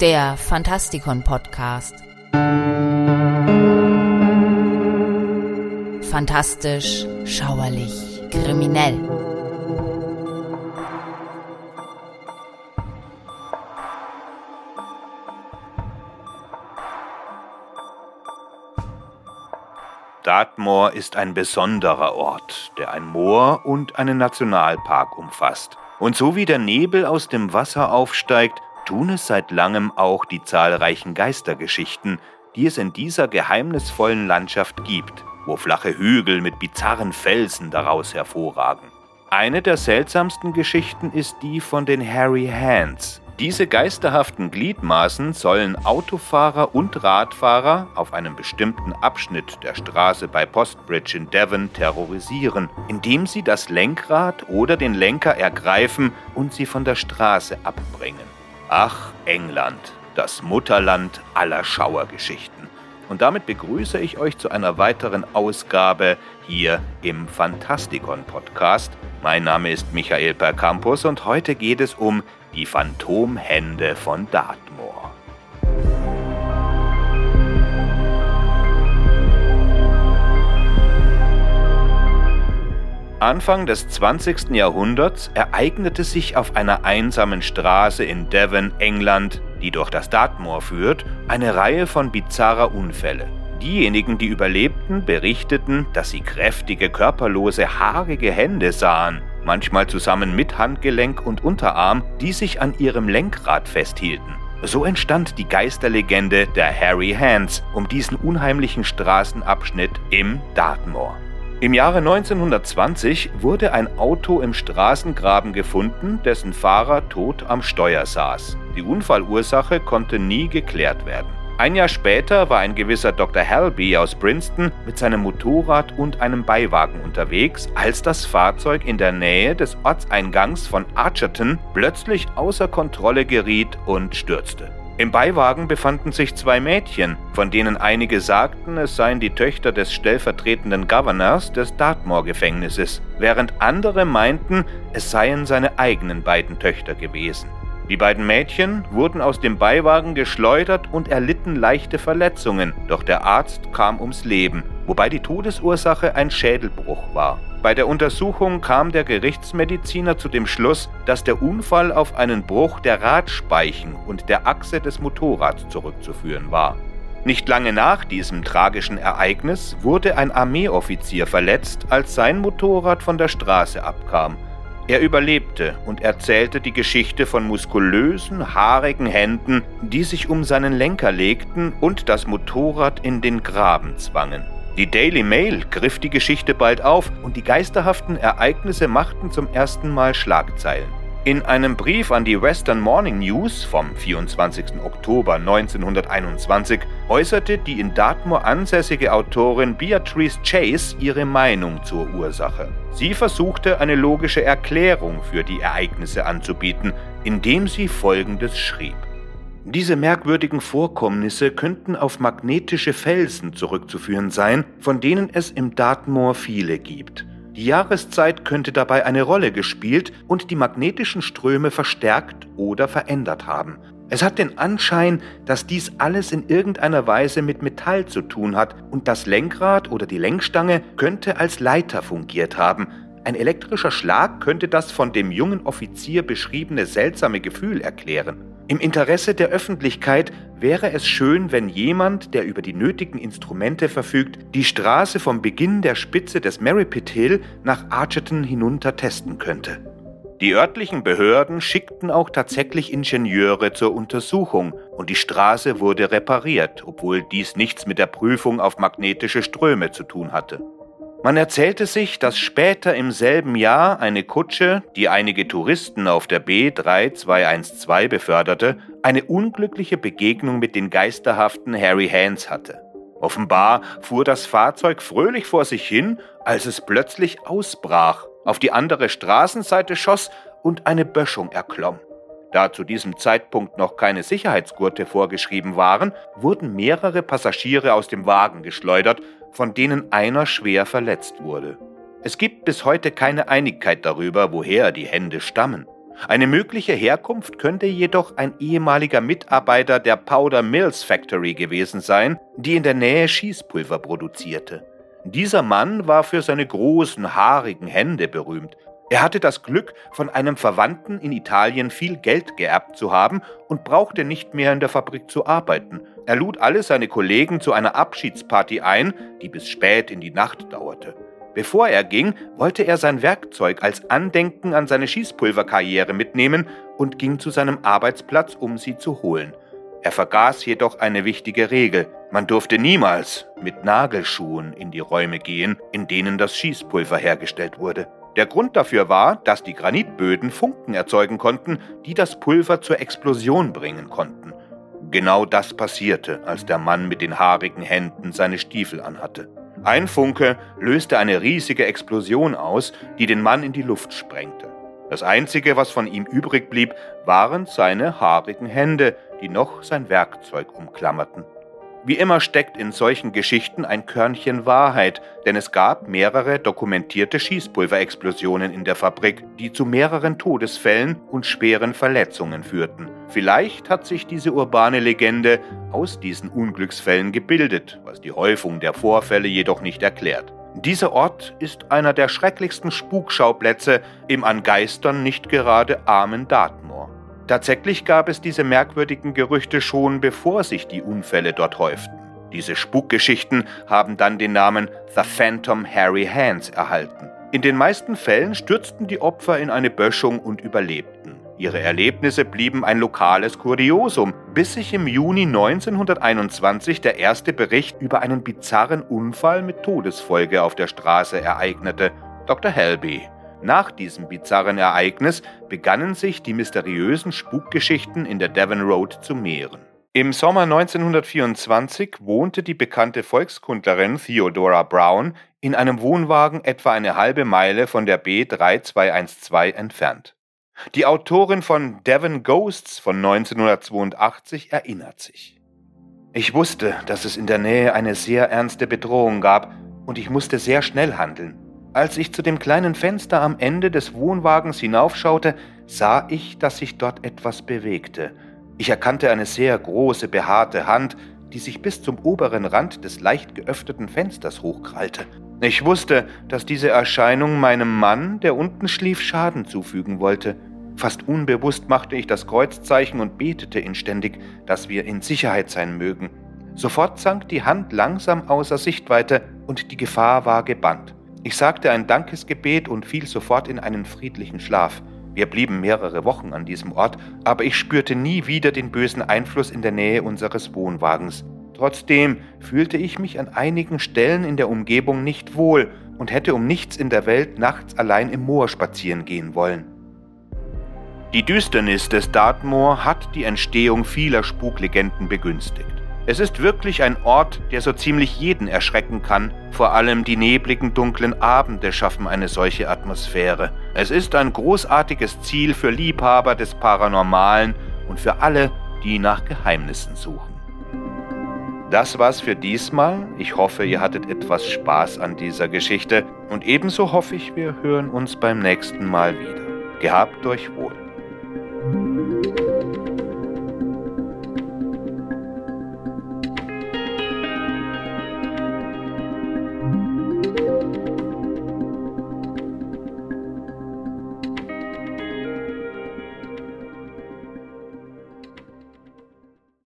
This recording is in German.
der Fantastikon Podcast. Fantastisch, schauerlich, kriminell. Dartmoor ist ein besonderer Ort, der ein Moor und einen Nationalpark umfasst. Und so wie der Nebel aus dem Wasser aufsteigt, tun es seit langem auch die zahlreichen Geistergeschichten, die es in dieser geheimnisvollen Landschaft gibt, wo flache Hügel mit bizarren Felsen daraus hervorragen. Eine der seltsamsten Geschichten ist die von den Harry Hands. Diese geisterhaften Gliedmaßen sollen Autofahrer und Radfahrer auf einem bestimmten Abschnitt der Straße bei Postbridge in Devon terrorisieren, indem sie das Lenkrad oder den Lenker ergreifen und sie von der Straße abbringen. Ach, England, das Mutterland aller Schauergeschichten. Und damit begrüße ich euch zu einer weiteren Ausgabe hier im Fantastikon Podcast. Mein Name ist Michael Percampus und heute geht es um die Phantomhände von Dartmoor. Anfang des 20. Jahrhunderts ereignete sich auf einer einsamen Straße in Devon, England, die durch das Dartmoor führt, eine Reihe von bizarrer Unfälle. Diejenigen, die überlebten, berichteten, dass sie kräftige, körperlose, haarige Hände sahen, manchmal zusammen mit Handgelenk und Unterarm, die sich an ihrem Lenkrad festhielten. So entstand die Geisterlegende der Harry Hands um diesen unheimlichen Straßenabschnitt im Dartmoor. Im Jahre 1920 wurde ein Auto im Straßengraben gefunden, dessen Fahrer tot am Steuer saß. Die Unfallursache konnte nie geklärt werden. Ein Jahr später war ein gewisser Dr. Halby aus Princeton mit seinem Motorrad und einem Beiwagen unterwegs, als das Fahrzeug in der Nähe des Ortseingangs von Archerton plötzlich außer Kontrolle geriet und stürzte. Im Beiwagen befanden sich zwei Mädchen, von denen einige sagten, es seien die Töchter des stellvertretenden Governors des Dartmoor-Gefängnisses, während andere meinten, es seien seine eigenen beiden Töchter gewesen. Die beiden Mädchen wurden aus dem Beiwagen geschleudert und erlitten leichte Verletzungen, doch der Arzt kam ums Leben, wobei die Todesursache ein Schädelbruch war. Bei der Untersuchung kam der Gerichtsmediziner zu dem Schluss, dass der Unfall auf einen Bruch der Radspeichen und der Achse des Motorrads zurückzuführen war. Nicht lange nach diesem tragischen Ereignis wurde ein Armeeoffizier verletzt, als sein Motorrad von der Straße abkam. Er überlebte und erzählte die Geschichte von muskulösen, haarigen Händen, die sich um seinen Lenker legten und das Motorrad in den Graben zwangen. Die Daily Mail griff die Geschichte bald auf und die geisterhaften Ereignisse machten zum ersten Mal Schlagzeilen. In einem Brief an die Western Morning News vom 24. Oktober 1921 äußerte die in Dartmoor ansässige Autorin Beatrice Chase ihre Meinung zur Ursache. Sie versuchte eine logische Erklärung für die Ereignisse anzubieten, indem sie Folgendes schrieb. Diese merkwürdigen Vorkommnisse könnten auf magnetische Felsen zurückzuführen sein, von denen es im Dartmoor viele gibt. Die Jahreszeit könnte dabei eine Rolle gespielt und die magnetischen Ströme verstärkt oder verändert haben. Es hat den Anschein, dass dies alles in irgendeiner Weise mit Metall zu tun hat und das Lenkrad oder die Lenkstange könnte als Leiter fungiert haben. Ein elektrischer Schlag könnte das von dem jungen Offizier beschriebene seltsame Gefühl erklären. Im Interesse der Öffentlichkeit wäre es schön, wenn jemand, der über die nötigen Instrumente verfügt, die Straße vom Beginn der Spitze des Merripit Hill nach Archerton hinunter testen könnte. Die örtlichen Behörden schickten auch tatsächlich Ingenieure zur Untersuchung und die Straße wurde repariert, obwohl dies nichts mit der Prüfung auf magnetische Ströme zu tun hatte. Man erzählte sich, dass später im selben Jahr eine Kutsche, die einige Touristen auf der B3212 beförderte, eine unglückliche Begegnung mit den geisterhaften Harry Hands hatte. Offenbar fuhr das Fahrzeug fröhlich vor sich hin, als es plötzlich ausbrach, auf die andere Straßenseite schoss und eine Böschung erklomm. Da zu diesem Zeitpunkt noch keine Sicherheitsgurte vorgeschrieben waren, wurden mehrere Passagiere aus dem Wagen geschleudert von denen einer schwer verletzt wurde. Es gibt bis heute keine Einigkeit darüber, woher die Hände stammen. Eine mögliche Herkunft könnte jedoch ein ehemaliger Mitarbeiter der Powder Mills Factory gewesen sein, die in der Nähe Schießpulver produzierte. Dieser Mann war für seine großen, haarigen Hände berühmt. Er hatte das Glück, von einem Verwandten in Italien viel Geld geerbt zu haben und brauchte nicht mehr in der Fabrik zu arbeiten. Er lud alle seine Kollegen zu einer Abschiedsparty ein, die bis spät in die Nacht dauerte. Bevor er ging, wollte er sein Werkzeug als Andenken an seine Schießpulverkarriere mitnehmen und ging zu seinem Arbeitsplatz, um sie zu holen. Er vergaß jedoch eine wichtige Regel. Man durfte niemals mit Nagelschuhen in die Räume gehen, in denen das Schießpulver hergestellt wurde. Der Grund dafür war, dass die Granitböden Funken erzeugen konnten, die das Pulver zur Explosion bringen konnten. Genau das passierte, als der Mann mit den haarigen Händen seine Stiefel anhatte. Ein Funke löste eine riesige Explosion aus, die den Mann in die Luft sprengte. Das Einzige, was von ihm übrig blieb, waren seine haarigen Hände, die noch sein Werkzeug umklammerten. Wie immer steckt in solchen Geschichten ein Körnchen Wahrheit, denn es gab mehrere dokumentierte Schießpulverexplosionen in der Fabrik, die zu mehreren Todesfällen und schweren Verletzungen führten. Vielleicht hat sich diese urbane Legende aus diesen Unglücksfällen gebildet, was die Häufung der Vorfälle jedoch nicht erklärt. Dieser Ort ist einer der schrecklichsten Spukschauplätze im an Geistern nicht gerade armen Dartmoor. Tatsächlich gab es diese merkwürdigen Gerüchte schon, bevor sich die Unfälle dort häuften. Diese Spukgeschichten haben dann den Namen The Phantom Harry Hands erhalten. In den meisten Fällen stürzten die Opfer in eine Böschung und überlebten. Ihre Erlebnisse blieben ein lokales Kuriosum, bis sich im Juni 1921 der erste Bericht über einen bizarren Unfall mit Todesfolge auf der Straße ereignete. Dr. Helby nach diesem bizarren Ereignis begannen sich die mysteriösen Spukgeschichten in der Devon Road zu mehren. Im Sommer 1924 wohnte die bekannte Volkskundlerin Theodora Brown in einem Wohnwagen etwa eine halbe Meile von der B3212 entfernt. Die Autorin von Devon Ghosts von 1982 erinnert sich. Ich wusste, dass es in der Nähe eine sehr ernste Bedrohung gab und ich musste sehr schnell handeln. Als ich zu dem kleinen Fenster am Ende des Wohnwagens hinaufschaute, sah ich, dass sich dort etwas bewegte. Ich erkannte eine sehr große, behaarte Hand, die sich bis zum oberen Rand des leicht geöffneten Fensters hochkrallte. Ich wusste, dass diese Erscheinung meinem Mann, der unten schlief, Schaden zufügen wollte. Fast unbewusst machte ich das Kreuzzeichen und betete inständig, dass wir in Sicherheit sein mögen. Sofort sank die Hand langsam außer Sichtweite und die Gefahr war gebannt. Ich sagte ein Dankesgebet und fiel sofort in einen friedlichen Schlaf. Wir blieben mehrere Wochen an diesem Ort, aber ich spürte nie wieder den bösen Einfluss in der Nähe unseres Wohnwagens. Trotzdem fühlte ich mich an einigen Stellen in der Umgebung nicht wohl und hätte um nichts in der Welt nachts allein im Moor spazieren gehen wollen. Die Düsternis des Dartmoor hat die Entstehung vieler Spuklegenden begünstigt. Es ist wirklich ein Ort, der so ziemlich jeden erschrecken kann. Vor allem die nebligen, dunklen Abende schaffen eine solche Atmosphäre. Es ist ein großartiges Ziel für Liebhaber des Paranormalen und für alle, die nach Geheimnissen suchen. Das war's für diesmal. Ich hoffe, ihr hattet etwas Spaß an dieser Geschichte und ebenso hoffe ich, wir hören uns beim nächsten Mal wieder. Gehabt euch wohl.